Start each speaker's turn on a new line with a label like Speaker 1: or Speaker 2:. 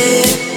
Speaker 1: it.